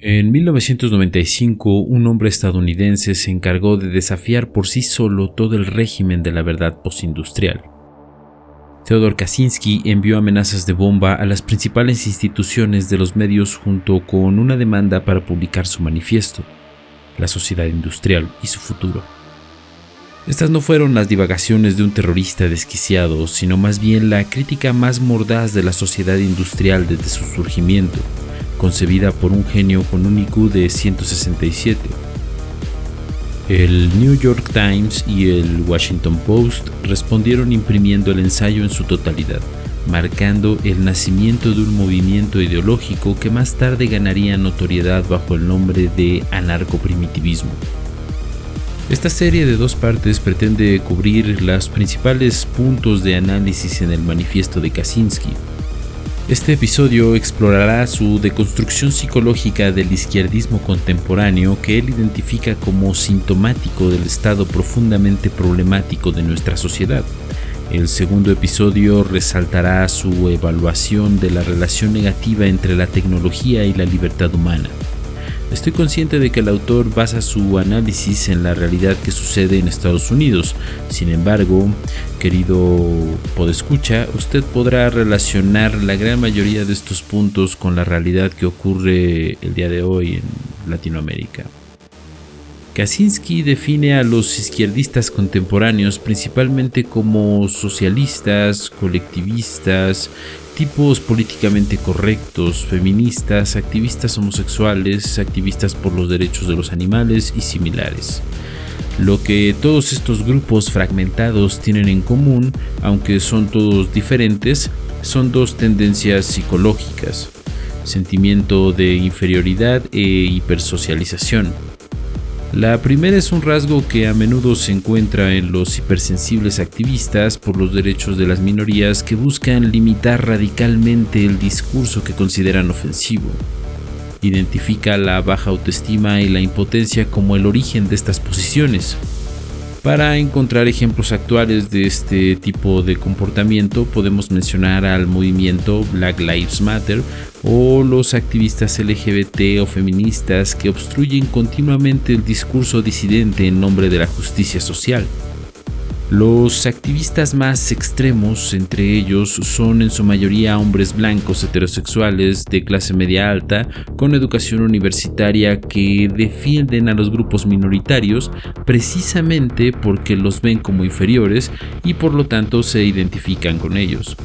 En 1995, un hombre estadounidense se encargó de desafiar por sí solo todo el régimen de la verdad postindustrial. Theodor Kaczynski envió amenazas de bomba a las principales instituciones de los medios junto con una demanda para publicar su manifiesto, La sociedad industrial y su futuro. Estas no fueron las divagaciones de un terrorista desquiciado, sino más bien la crítica más mordaz de la sociedad industrial desde su surgimiento concebida por un genio con un IQ de 167. El New York Times y el Washington Post respondieron imprimiendo el ensayo en su totalidad, marcando el nacimiento de un movimiento ideológico que más tarde ganaría notoriedad bajo el nombre de anarcoprimitivismo. Esta serie de dos partes pretende cubrir los principales puntos de análisis en el manifiesto de Kaczynski, este episodio explorará su deconstrucción psicológica del izquierdismo contemporáneo que él identifica como sintomático del estado profundamente problemático de nuestra sociedad. El segundo episodio resaltará su evaluación de la relación negativa entre la tecnología y la libertad humana. Estoy consciente de que el autor basa su análisis en la realidad que sucede en Estados Unidos. Sin embargo, querido podescucha, usted podrá relacionar la gran mayoría de estos puntos con la realidad que ocurre el día de hoy en Latinoamérica. Kaczynski define a los izquierdistas contemporáneos principalmente como socialistas, colectivistas, tipos políticamente correctos, feministas, activistas homosexuales, activistas por los derechos de los animales y similares. Lo que todos estos grupos fragmentados tienen en común, aunque son todos diferentes, son dos tendencias psicológicas, sentimiento de inferioridad e hipersocialización la primera es un rasgo que a menudo se encuentra en los hipersensibles activistas por los derechos de las minorías que buscan limitar radicalmente el discurso que consideran ofensivo. Identifica la baja autoestima y la impotencia como el origen de estas posiciones. Para encontrar ejemplos actuales de este tipo de comportamiento podemos mencionar al movimiento Black Lives Matter o los activistas LGBT o feministas que obstruyen continuamente el discurso disidente en nombre de la justicia social. Los activistas más extremos entre ellos son en su mayoría hombres blancos heterosexuales de clase media alta con educación universitaria que defienden a los grupos minoritarios precisamente porque los ven como inferiores y por lo tanto se identifican con ellos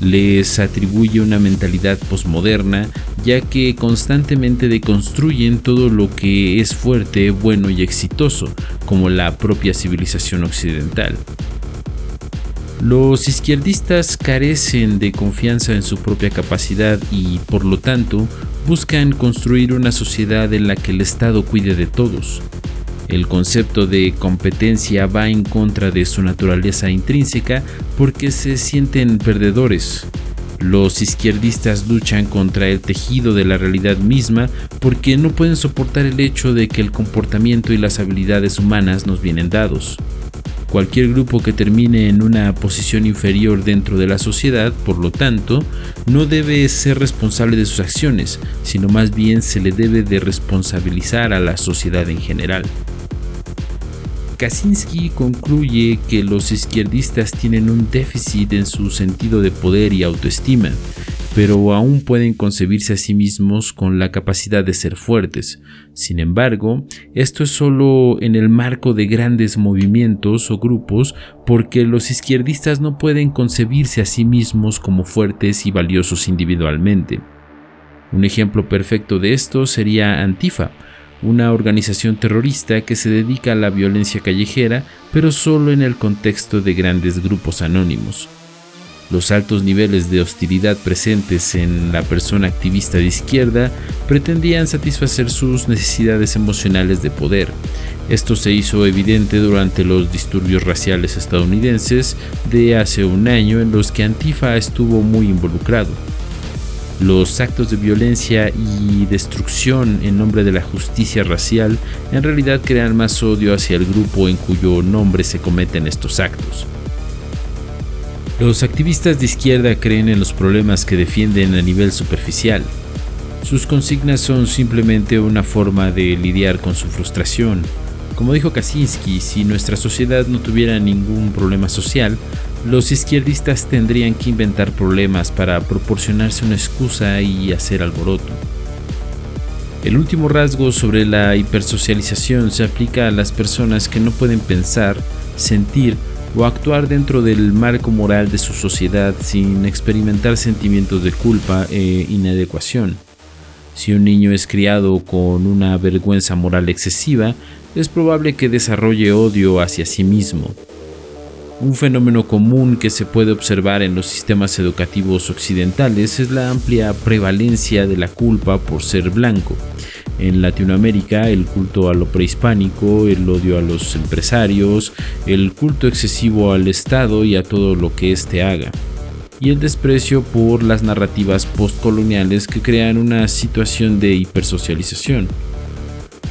les atribuye una mentalidad posmoderna, ya que constantemente deconstruyen todo lo que es fuerte, bueno y exitoso, como la propia civilización occidental. Los izquierdistas carecen de confianza en su propia capacidad y, por lo tanto, buscan construir una sociedad en la que el Estado cuide de todos, el concepto de competencia va en contra de su naturaleza intrínseca porque se sienten perdedores. Los izquierdistas luchan contra el tejido de la realidad misma porque no pueden soportar el hecho de que el comportamiento y las habilidades humanas nos vienen dados. Cualquier grupo que termine en una posición inferior dentro de la sociedad, por lo tanto, no debe ser responsable de sus acciones, sino más bien se le debe de responsabilizar a la sociedad en general. Kaczynski concluye que los izquierdistas tienen un déficit en su sentido de poder y autoestima, pero aún pueden concebirse a sí mismos con la capacidad de ser fuertes. Sin embargo, esto es solo en el marco de grandes movimientos o grupos porque los izquierdistas no pueden concebirse a sí mismos como fuertes y valiosos individualmente. Un ejemplo perfecto de esto sería Antifa, una organización terrorista que se dedica a la violencia callejera, pero solo en el contexto de grandes grupos anónimos. Los altos niveles de hostilidad presentes en la persona activista de izquierda pretendían satisfacer sus necesidades emocionales de poder. Esto se hizo evidente durante los disturbios raciales estadounidenses de hace un año en los que Antifa estuvo muy involucrado. Los actos de violencia y destrucción en nombre de la justicia racial en realidad crean más odio hacia el grupo en cuyo nombre se cometen estos actos. Los activistas de izquierda creen en los problemas que defienden a nivel superficial. Sus consignas son simplemente una forma de lidiar con su frustración. Como dijo Kaczynski, si nuestra sociedad no tuviera ningún problema social, los izquierdistas tendrían que inventar problemas para proporcionarse una excusa y hacer alboroto. El último rasgo sobre la hipersocialización se aplica a las personas que no pueden pensar, sentir o actuar dentro del marco moral de su sociedad sin experimentar sentimientos de culpa e inadecuación. Si un niño es criado con una vergüenza moral excesiva, es probable que desarrolle odio hacia sí mismo. Un fenómeno común que se puede observar en los sistemas educativos occidentales es la amplia prevalencia de la culpa por ser blanco. En Latinoamérica, el culto a lo prehispánico, el odio a los empresarios, el culto excesivo al Estado y a todo lo que éste haga y el desprecio por las narrativas postcoloniales que crean una situación de hipersocialización.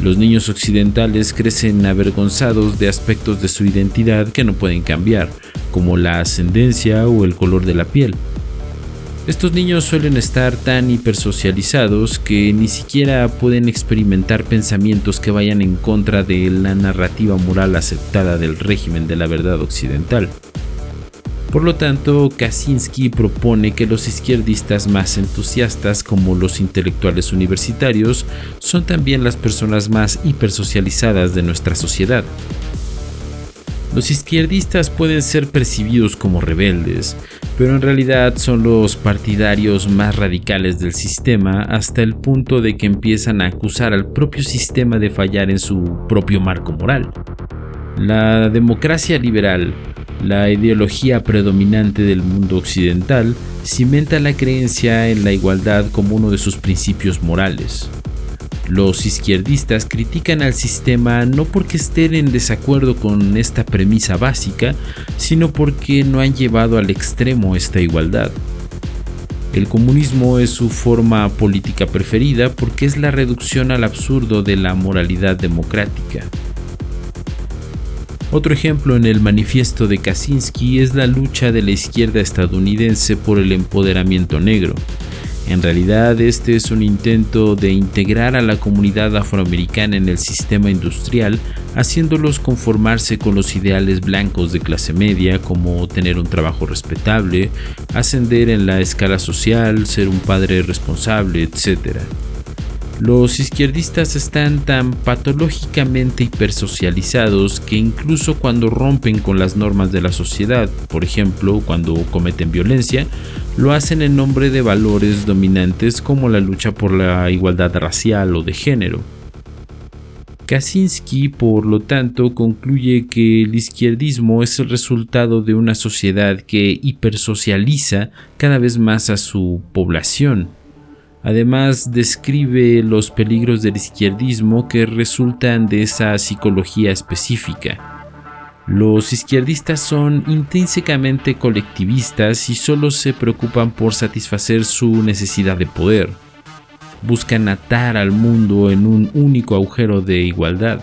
Los niños occidentales crecen avergonzados de aspectos de su identidad que no pueden cambiar, como la ascendencia o el color de la piel. Estos niños suelen estar tan hipersocializados que ni siquiera pueden experimentar pensamientos que vayan en contra de la narrativa moral aceptada del régimen de la verdad occidental. Por lo tanto, Kaczynski propone que los izquierdistas más entusiastas, como los intelectuales universitarios, son también las personas más hipersocializadas de nuestra sociedad. Los izquierdistas pueden ser percibidos como rebeldes, pero en realidad son los partidarios más radicales del sistema hasta el punto de que empiezan a acusar al propio sistema de fallar en su propio marco moral. La democracia liberal la ideología predominante del mundo occidental cimenta la creencia en la igualdad como uno de sus principios morales. Los izquierdistas critican al sistema no porque estén en desacuerdo con esta premisa básica, sino porque no han llevado al extremo esta igualdad. El comunismo es su forma política preferida porque es la reducción al absurdo de la moralidad democrática. Otro ejemplo en el manifiesto de Kaczynski es la lucha de la izquierda estadounidense por el empoderamiento negro. En realidad este es un intento de integrar a la comunidad afroamericana en el sistema industrial, haciéndolos conformarse con los ideales blancos de clase media como tener un trabajo respetable, ascender en la escala social, ser un padre responsable, etc. Los izquierdistas están tan patológicamente hipersocializados que incluso cuando rompen con las normas de la sociedad, por ejemplo cuando cometen violencia, lo hacen en nombre de valores dominantes como la lucha por la igualdad racial o de género. Kaczynski, por lo tanto, concluye que el izquierdismo es el resultado de una sociedad que hipersocializa cada vez más a su población Además, describe los peligros del izquierdismo que resultan de esa psicología específica. Los izquierdistas son intrínsecamente colectivistas y solo se preocupan por satisfacer su necesidad de poder. Buscan atar al mundo en un único agujero de igualdad.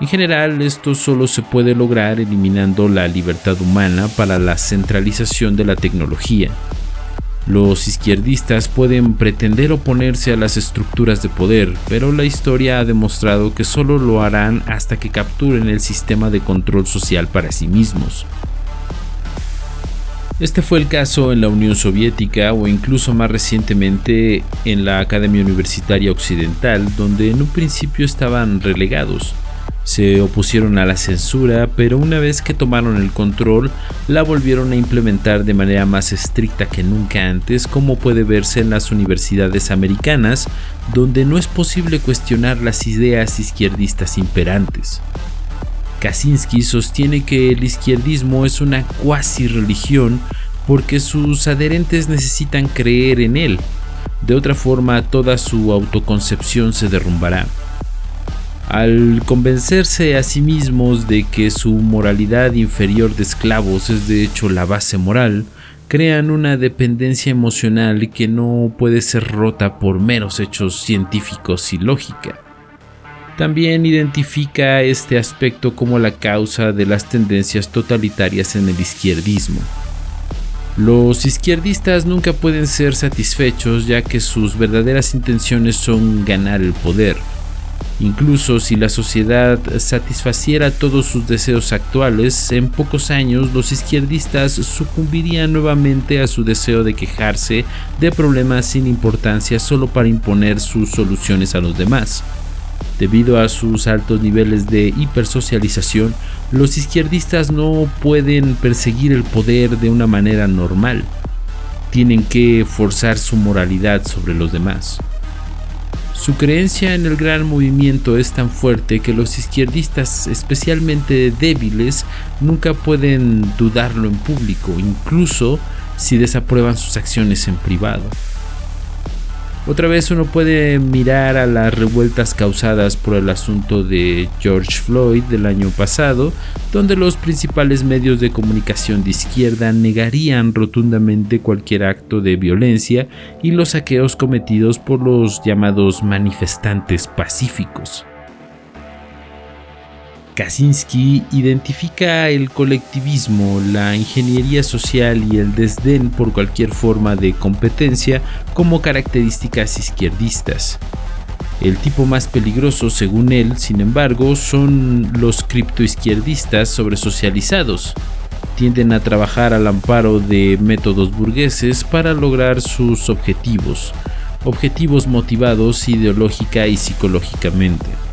En general, esto solo se puede lograr eliminando la libertad humana para la centralización de la tecnología. Los izquierdistas pueden pretender oponerse a las estructuras de poder, pero la historia ha demostrado que solo lo harán hasta que capturen el sistema de control social para sí mismos. Este fue el caso en la Unión Soviética o incluso más recientemente en la Academia Universitaria Occidental, donde en un principio estaban relegados. Se opusieron a la censura, pero una vez que tomaron el control, la volvieron a implementar de manera más estricta que nunca antes, como puede verse en las universidades americanas, donde no es posible cuestionar las ideas izquierdistas imperantes. Kaczynski sostiene que el izquierdismo es una cuasi religión porque sus adherentes necesitan creer en él. De otra forma, toda su autoconcepción se derrumbará. Al convencerse a sí mismos de que su moralidad inferior de esclavos es de hecho la base moral, crean una dependencia emocional que no puede ser rota por meros hechos científicos y lógica. También identifica este aspecto como la causa de las tendencias totalitarias en el izquierdismo. Los izquierdistas nunca pueden ser satisfechos ya que sus verdaderas intenciones son ganar el poder. Incluso si la sociedad satisfaciera todos sus deseos actuales, en pocos años los izquierdistas sucumbirían nuevamente a su deseo de quejarse de problemas sin importancia solo para imponer sus soluciones a los demás. Debido a sus altos niveles de hipersocialización, los izquierdistas no pueden perseguir el poder de una manera normal. Tienen que forzar su moralidad sobre los demás. Su creencia en el gran movimiento es tan fuerte que los izquierdistas, especialmente débiles, nunca pueden dudarlo en público, incluso si desaprueban sus acciones en privado. Otra vez uno puede mirar a las revueltas causadas por el asunto de George Floyd del año pasado, donde los principales medios de comunicación de izquierda negarían rotundamente cualquier acto de violencia y los saqueos cometidos por los llamados manifestantes pacíficos. Kaczynski identifica el colectivismo, la ingeniería social y el desdén por cualquier forma de competencia como características izquierdistas. El tipo más peligroso, según él, sin embargo, son los criptoizquierdistas sobresocializados. Tienden a trabajar al amparo de métodos burgueses para lograr sus objetivos, objetivos motivados ideológica y psicológicamente.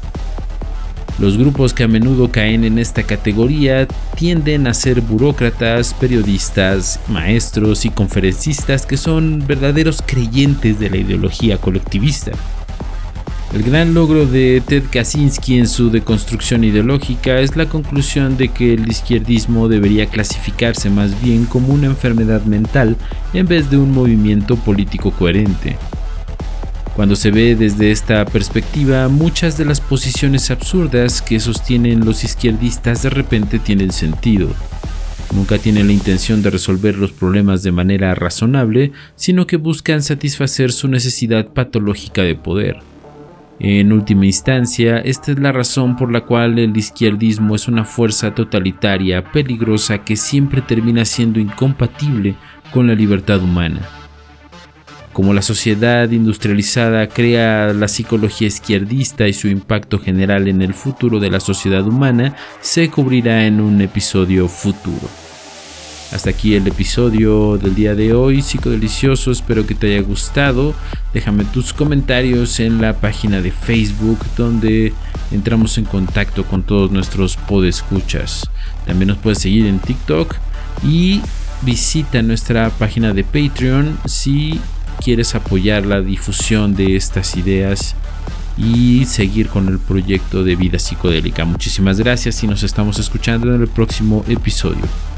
Los grupos que a menudo caen en esta categoría tienden a ser burócratas, periodistas, maestros y conferencistas que son verdaderos creyentes de la ideología colectivista. El gran logro de Ted Kaczynski en su deconstrucción ideológica es la conclusión de que el izquierdismo debería clasificarse más bien como una enfermedad mental en vez de un movimiento político coherente. Cuando se ve desde esta perspectiva, muchas de las posiciones absurdas que sostienen los izquierdistas de repente tienen sentido. Nunca tienen la intención de resolver los problemas de manera razonable, sino que buscan satisfacer su necesidad patológica de poder. En última instancia, esta es la razón por la cual el izquierdismo es una fuerza totalitaria, peligrosa, que siempre termina siendo incompatible con la libertad humana. Como la sociedad industrializada crea la psicología izquierdista y su impacto general en el futuro de la sociedad humana, se cubrirá en un episodio futuro. Hasta aquí el episodio del día de hoy, psicodelicioso, espero que te haya gustado. Déjame tus comentarios en la página de Facebook donde entramos en contacto con todos nuestros podescuchas. También nos puedes seguir en TikTok y visita nuestra página de Patreon si quieres apoyar la difusión de estas ideas y seguir con el proyecto de vida psicodélica. Muchísimas gracias y nos estamos escuchando en el próximo episodio.